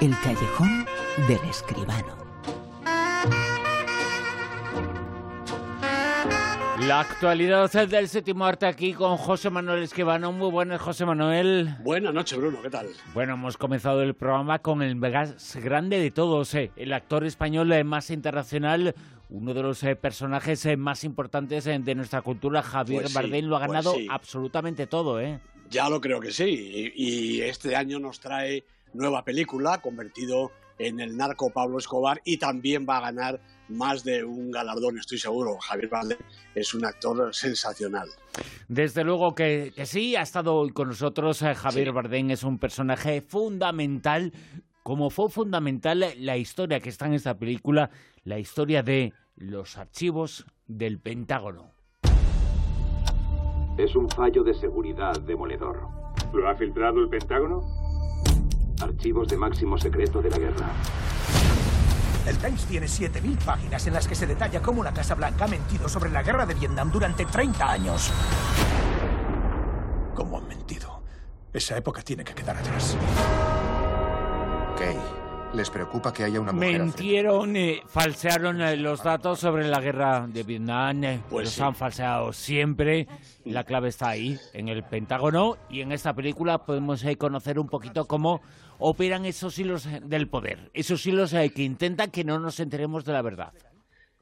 El callejón del escribano. La actualidad del séptimo arte aquí con José Manuel Escribano. Muy buenas, José Manuel. Buenas noches, Bruno. ¿Qué tal? Bueno, hemos comenzado el programa con el más grande de todos, eh, el actor español eh, más internacional, uno de los eh, personajes más importantes de nuestra cultura, Javier Pues sí, Bardem, lo ha pues ganado sí. absolutamente todo, ¿eh? Ya lo creo que sí. Y, y este año nos trae nueva película, convertido en el narco Pablo Escobar, y también va a ganar más de un galardón, estoy seguro. Javier Bardem es un actor sensacional. Desde luego que, que sí, ha estado hoy con nosotros. eh, Javier Sí. Bardem es un personaje fundamental, como fue fundamental la historia que está en esta película, la historia de los archivos del Pentágono. Es un fallo de seguridad demoledor. ¿Lo ha filtrado el Pentágono? Archivos de máximo secreto de la guerra. El Times tiene 7.000 páginas en las que se detalla cómo la Casa Blanca ha mentido sobre la guerra de Vietnam durante 30 años. ¿Cómo han mentido? Esa época tiene que quedar atrás. Kay, ¿les preocupa que haya una mujer Mentieron, eh, falsearon eh, los datos sobre la guerra de Vietnam, eh, Pues los sí. han falseado siempre. La clave está ahí, en el Pentágono, y en esta película podemos eh, conocer un poquito cómo operan esos hilos del poder, esos hilos eh, que intentan que no nos enteremos de la verdad.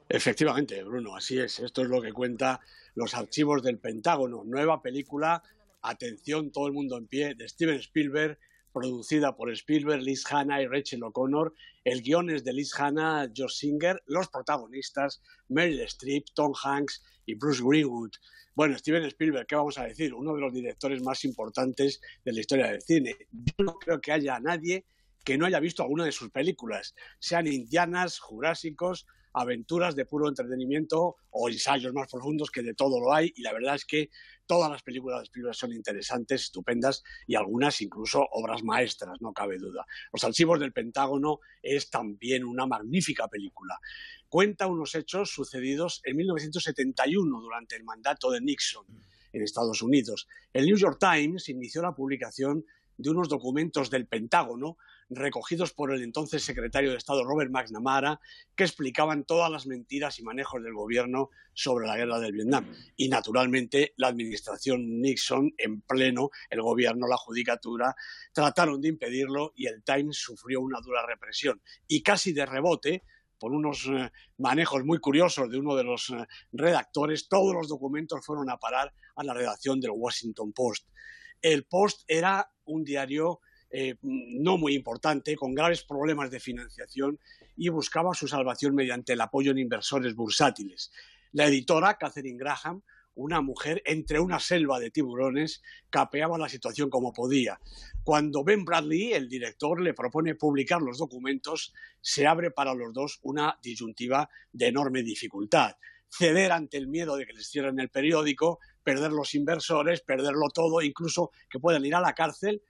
Efectivamente, Bruno, así es. Esto es lo que cuenta Los archivos del Pentágono. Nueva película, atención, todo el mundo en pie, de Steven Spielberg, producida por Spielberg, Liz Hanna y Rachel O'Connor. El guion es de Liz Hanna, Josh Singer, los protagonistas, Meryl Streep, Tom Hanks y Bruce Greenwood. Bueno, Steven Spielberg, ¿qué vamos a decir? Uno de los directores más importantes de la historia del cine. Yo no creo que haya nadie que no haya visto alguna de sus películas, sean indianas, jurásicos, aventuras de puro entretenimiento o ensayos más profundos que de todo lo hay y la verdad es que todas las películas de Spielberg son interesantes, estupendas y algunas incluso obras maestras, no cabe duda. Los archivos del Pentágono es también una magnífica película. Cuenta unos hechos sucedidos en 1971 durante el mandato de Nixon en Estados Unidos. El New York Times inició la publicación de unos documentos del Pentágono recogidos por el entonces secretario de Estado Robert McNamara, que explicaban todas las mentiras y manejos del gobierno sobre la guerra del Vietnam. Y naturalmente la administración Nixon, en pleno, el gobierno, la judicatura, trataron de impedirlo y el Times sufrió una dura represión. Y casi de rebote, por unos eh, manejos muy curiosos de uno de los eh, redactores, todos los documentos fueron a parar a la redacción del Washington Post. El Post era un diario eh, no muy importante, con graves problemas de financiación y buscaba su salvación mediante el apoyo en inversores bursátiles. La editora, Catherine Graham, una mujer entre una selva de tiburones, capeaba la situación como podía. Cuando Ben Bradley, el director, le propone publicar los documentos, se abre para los dos una disyuntiva de enorme dificultad. Ceder ante el miedo de que les cierren el periódico, perder los inversores, perderlo todo, incluso que puedan ir a la cárcel,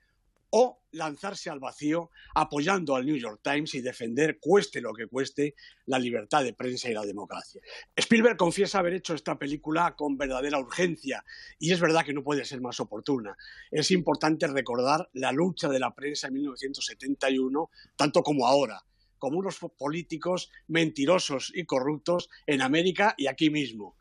o lanzarse al vacío apoyando al New York Times y defender, cueste lo que cueste, la libertad de prensa y la democracia. Spielberg confiesa haber hecho esta película con verdadera urgencia y es verdad que no puede ser más oportuna. Es importante recordar la lucha de la prensa en 1971, tanto como ahora, como unos políticos mentirosos y corruptos en América y aquí mismo.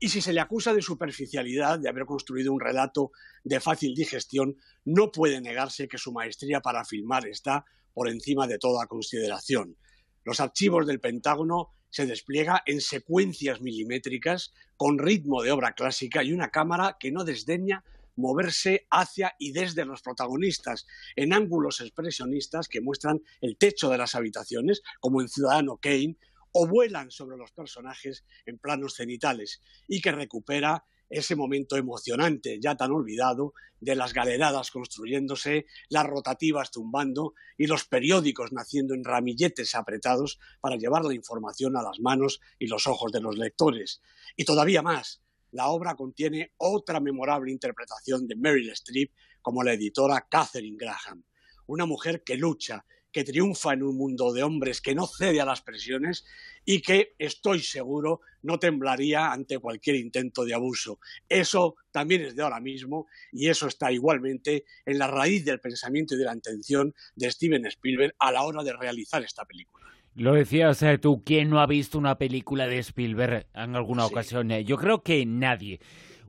Y si se le acusa de superficialidad, de haber construido un relato de fácil digestión, no puede negarse que su maestría para filmar está por encima de toda consideración. Los archivos del Pentágono se despliega en secuencias milimétricas con ritmo de obra clásica y una cámara que no desdeña moverse hacia y desde los protagonistas en ángulos expresionistas que muestran el techo de las habitaciones, como en Ciudadano Kane, o vuelan sobre los personajes en planos cenitales y que recupera ese momento emocionante, ya tan olvidado, de las galeradas construyéndose, las rotativas tumbando y los periódicos naciendo en ramilletes apretados para llevar la información a las manos y los ojos de los lectores. Y todavía más, la obra contiene otra memorable interpretación de Meryl Streep como la editora Catherine Graham, una mujer que lucha, que triunfa en un mundo de hombres que no cede a las presiones y que, estoy seguro, no temblaría ante cualquier intento de abuso. Eso también es de ahora mismo y eso está igualmente en la raíz del pensamiento y de la intención de Steven Spielberg a la hora de realizar esta película. Lo decías eh, tú, ¿quién no ha visto una película de Spielberg en alguna ocasión? Eh, yo creo que nadie.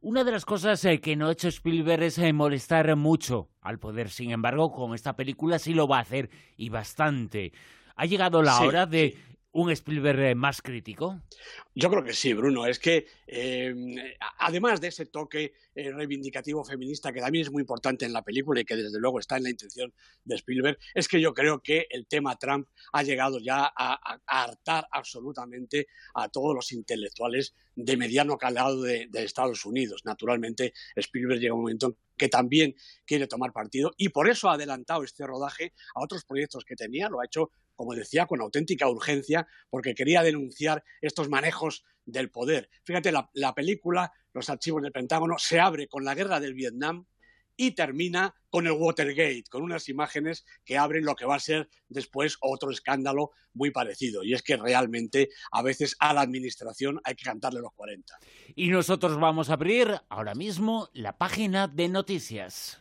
Una de las cosas eh, que no ha hecho Spielberg es molestar mucho al poder. Sin embargo, con esta película sí lo va a hacer y bastante. Ha llegado la hora de un Spielberg más crítico? Yo creo que sí, Bruno. Es que eh, además de ese toque eh, reivindicativo feminista que también es muy importante en la película y que desde luego está en la intención de Spielberg, es que yo creo que el tema Trump ha llegado ya a, hartar absolutamente a todos los intelectuales de mediano calado de, de Estados Unidos. Naturalmente, Spielberg llega un momento en que también quiere tomar partido y por eso ha adelantado este rodaje a otros proyectos que tenía. Lo ha hecho como decía, con auténtica urgencia, porque quería denunciar estos manejos del poder. Fíjate, la, película, Los archivos del Pentágono, se abre con la guerra del Vietnam y termina con el Watergate, con unas imágenes que abren lo que va a ser después otro escándalo muy parecido. Y es que realmente a veces a la administración hay que cantarle los 40. Y nosotros vamos a abrir ahora mismo la página de noticias.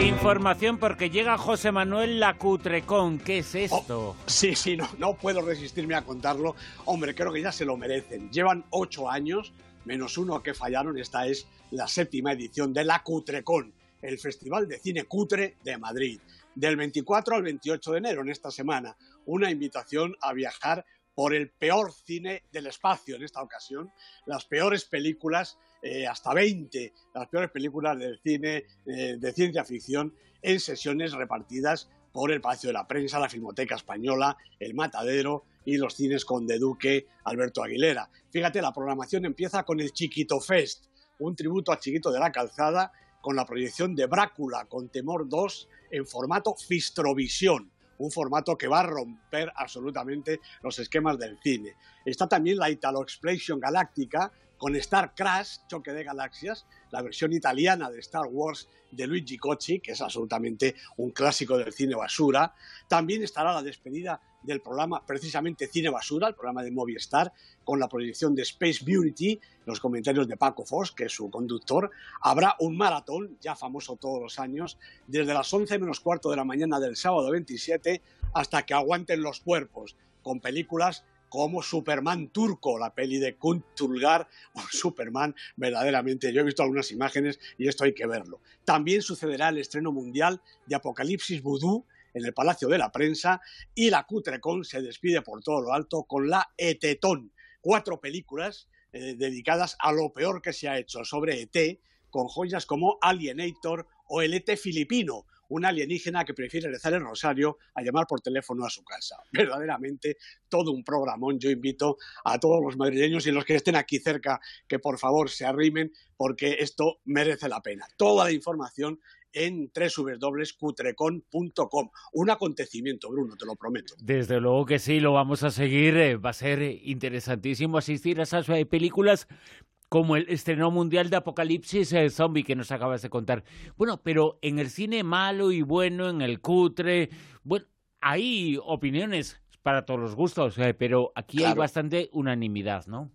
Información porque llega José Manuel Lacutrecón. ¿Qué es oh, esto? sí, sí, no, no puedo resistirme a contarlo. Hombre, creo que ya se lo merecen. Llevan ocho años, menos uno que fallaron. Esta es la séptima edición de La Cutrecón, el Festival de Cine Cutre de Madrid. Del 24 al 28 de enero, en esta semana. Una invitación a viajar por el peor cine del espacio en esta ocasión, las peores películas eh, hasta 20 las peores películas del cine eh, de ciencia ficción en sesiones repartidas por el Palacio de la Prensa, la Filmoteca Española, el Matadero y los cines Conde Duque, Alberto Aguilera. Fíjate, la programación empieza con el Chiquito Fest, un tributo a Chiquito de la Calzada, con la proyección de Brácula con Temor 2 en formato Fistrovisión, un formato que va a romper absolutamente los esquemas del cine. Está también la Italo Explosion Galáctica, con Star Crash, Choque de Galaxias, la versión italiana de Star Wars de Luigi Cocci, que es absolutamente un clásico del cine basura. También estará la despedida del programa, precisamente Cine Basura, el programa de Movistar, con la proyección de Space Beauty, los comentarios de Paco Foss, que es su conductor. Habrá un maratón, ya famoso todos los años, desde las 11 menos cuarto de la mañana del sábado 27 hasta que aguanten los cuerpos, con películas como Superman turco, la peli de Kunt Tulgar, o Superman, verdaderamente. Yo he visto algunas imágenes y esto hay que verlo. También sucederá el estreno mundial de Apocalipsis Voodoo en el Palacio de la Prensa y la Cutrecon se despide por todo lo alto con la Etetón, cuatro películas eh, dedicadas a lo peor que se ha hecho sobre ET, con joyas como Alienator o el ET filipino, un alienígena que prefiere rezar el rosario a llamar por teléfono a su casa. Verdaderamente todo un programón. Yo invito a todos los madrileños y los que estén aquí cerca que por favor se arrimen porque esto merece la pena. Toda la información en www.cutrecon.com. Un acontecimiento, Bruno, te lo prometo. Desde luego que sí, lo vamos a seguir. Eh, va a ser interesantísimo asistir a esas eh, películas, como el estreno mundial de Apocalipsis eh, Zombie que nos acabas de contar. Bueno, pero en el cine malo y bueno, en el cutre, bueno, hay opiniones para todos los gustos, eh, pero aquí hay bastante unanimidad, ¿no?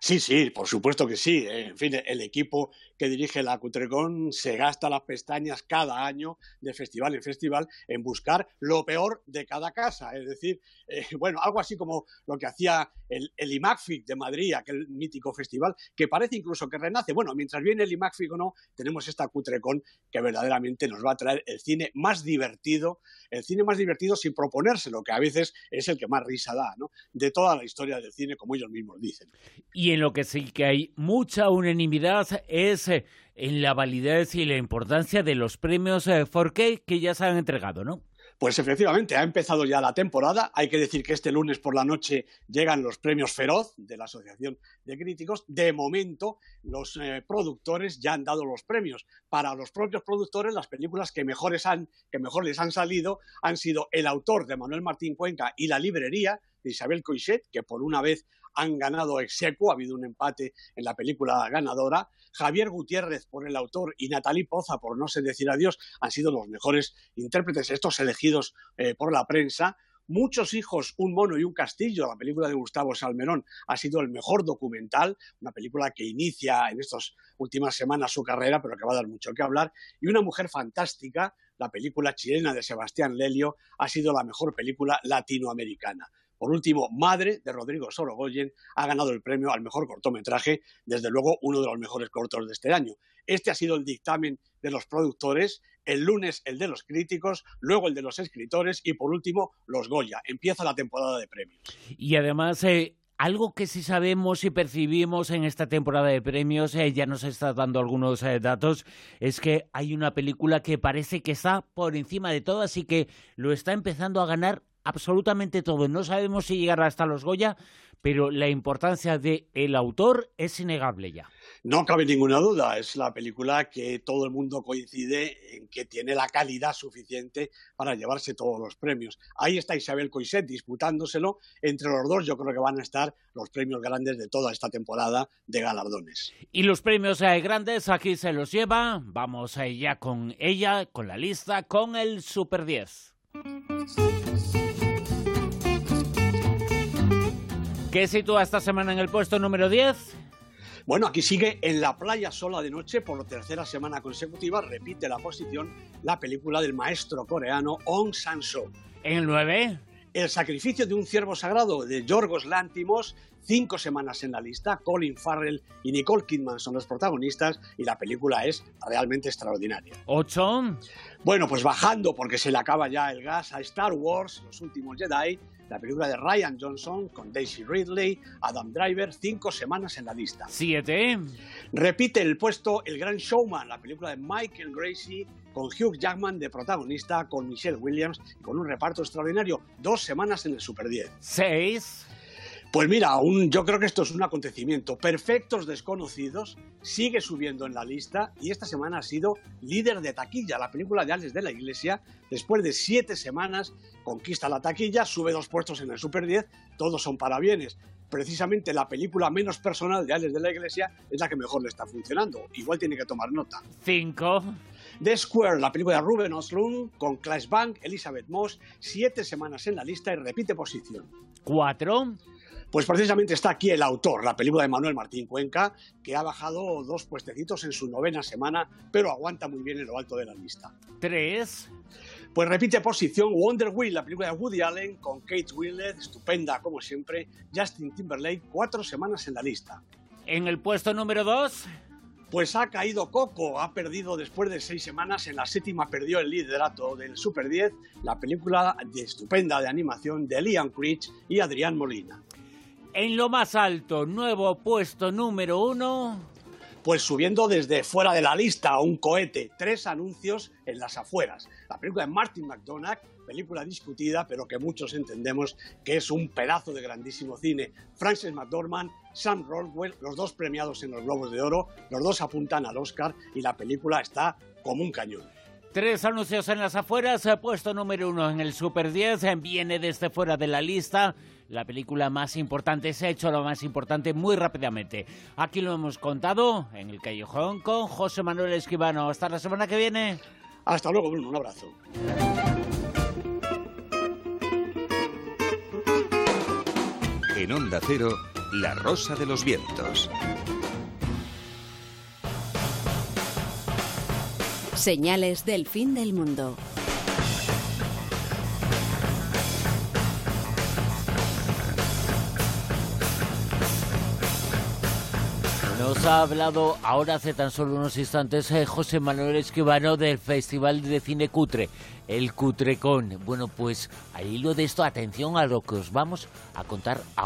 Sí, sí, por supuesto que sí. Eh. En fin, el equipo que dirige la Cutrecon se gasta las pestañas cada año de festival en festival en buscar lo peor de cada casa. Es decir, eh, bueno, algo así como lo que hacía el, el, IMAGFIC de Madrid, aquel mítico festival, que parece incluso que renace. Bueno, mientras viene el IMAGFIC o no, tenemos esta Cutrecon que verdaderamente nos va a traer el cine más divertido, el cine más divertido sin proponérselo, que a veces es el que más risa da, ¿no? De toda la historia del cine, como ellos mismos dicen. En lo que sí que hay mucha unanimidad es eh, en la validez y la importancia de los premios 4K eh, que ya se han entregado, ¿no? Pues efectivamente, ha empezado ya la temporada. Hay que decir que este lunes por la noche llegan los premios Feroz de la Asociación de Críticos. De momento, los eh, productores ya han dado los premios. Para los propios productores, las películas que, mejores han, que mejor les han salido han sido El autor de Manuel Martín Cuenca y La librería de Isabel Coixet, que por una vez han ganado execo, ha habido un empate en la película ganadora. Javier Gutiérrez por el autor y Natalie Poza por No sé decir adiós han sido los mejores intérpretes, estos elegidos eh, por la prensa. Muchos hijos, un mono y un castillo, la película de Gustavo Salmerón, ha sido el mejor documental, una película que inicia en estas últimas semanas su carrera, pero que va a dar mucho que hablar. Y Una mujer fantástica, la película chilena de Sebastián Lelio, ha sido la mejor película latinoamericana. Por último, Madre, de Rodrigo Sorogoyen, ha ganado el premio al mejor cortometraje, desde luego uno de los mejores cortos de este año. Este ha sido el dictamen de los productores, el lunes el de los críticos, luego el de los escritores y por último los Goya. Empieza la temporada de premios. Y además, eh, algo que sí sabemos y percibimos en esta temporada de premios, eh, ya nos está dando algunos eh, datos, es que hay una película que parece que está por encima de todas y que lo está empezando a ganar absolutamente todo. No sabemos si llegará hasta los Goya, pero la importancia del el autor es innegable ya. No cabe ninguna duda, es la película que todo el mundo coincide en que tiene la calidad suficiente para llevarse todos los premios. Ahí está Isabel Coixet disputándoselo. Entre los dos yo creo que van a estar los premios grandes de toda esta temporada de galardones. Y los premios eh, grandes aquí se los lleva. Vamos ya con ella, con la lista, con el Super 10. ¿Qué sitúa esta semana en el puesto número 10? Bueno, aquí sigue En la playa sola de noche por la tercera semana consecutiva, repite la posición la película del maestro coreano Ong San-soo. ¿En el 9? El sacrificio de un ciervo sagrado de Yorgos Lántimos, cinco semanas en la lista, Colin Farrell y Nicole Kidman son los protagonistas y la película es realmente extraordinaria. ¿Ocho? Bueno, pues bajando porque se le acaba ya el gas a Star Wars, Los Últimos Jedi, la película de Ryan Johnson con Daisy Ridley, Adam Driver, cinco semanas en la lista. Siete. Repite el puesto El Gran Showman, la película de Michael Gracie con Hugh Jackman de protagonista, con Michelle Williams con un reparto extraordinario. Dos semanas en el Super 10. Seis. Pues mira, un, yo creo que esto es un acontecimiento. Perfectos desconocidos sigue subiendo en la lista y esta semana ha sido líder de taquilla. La película de Alex de la Iglesia, después de siete semanas, conquista la taquilla, sube dos puestos en el Super 10, todos son para bienes. Precisamente la película menos personal de Alex de la Iglesia es la que mejor le está funcionando. Igual tiene que tomar nota. Cinco. The Square, la película de Ruben Oslund con Clash Bank, Elizabeth Moss, siete semanas en la lista y repite posición. Cuatro. Pues precisamente está aquí el autor, la película de Manuel Martín Cuenca, que ha bajado dos puestecitos en su novena semana, pero aguanta muy bien en lo alto de la lista. Tres. Pues repite posición Wonder Wheel, la película de Woody Allen con Kate Winslet, estupenda como siempre, Justin Timberlake, cuatro semanas en la lista. En el puesto número dos. Pues ha caído Coco, ha perdido después de seis semanas, en la séptima perdió el liderato del Super 10, la película de estupenda de animación de Liam Creech y Adrián Molina. En lo más alto, nuevo puesto número uno. Pues subiendo desde fuera de la lista un cohete, tres anuncios en las afueras. La película de Martin McDonagh, película discutida, pero que muchos entendemos que es un pedazo de grandísimo cine. Frances McDormand, Sam Rockwell, los dos premiados en los Globos de Oro, los dos apuntan al Oscar y la película está como un cañón. Tres anuncios en las afueras, eh, puesto número uno en el Super 10, eh, viene desde fuera de la lista. La película más importante, se ha hecho lo más importante muy rápidamente. Aquí lo hemos contado en el Callejón con José Manuel Esquivano. Hasta la semana que viene. Hasta luego, Bruno. Un abrazo. En Onda Cero, La Rosa de los Vientos. Señales del fin del mundo. Nos ha hablado ahora hace tan solo unos instantes eh, José Manuel Esquivano del Festival de Cine Cutre, el Cutrecón. Bueno, pues al hilo de esto, atención a lo que os vamos a contar ahora.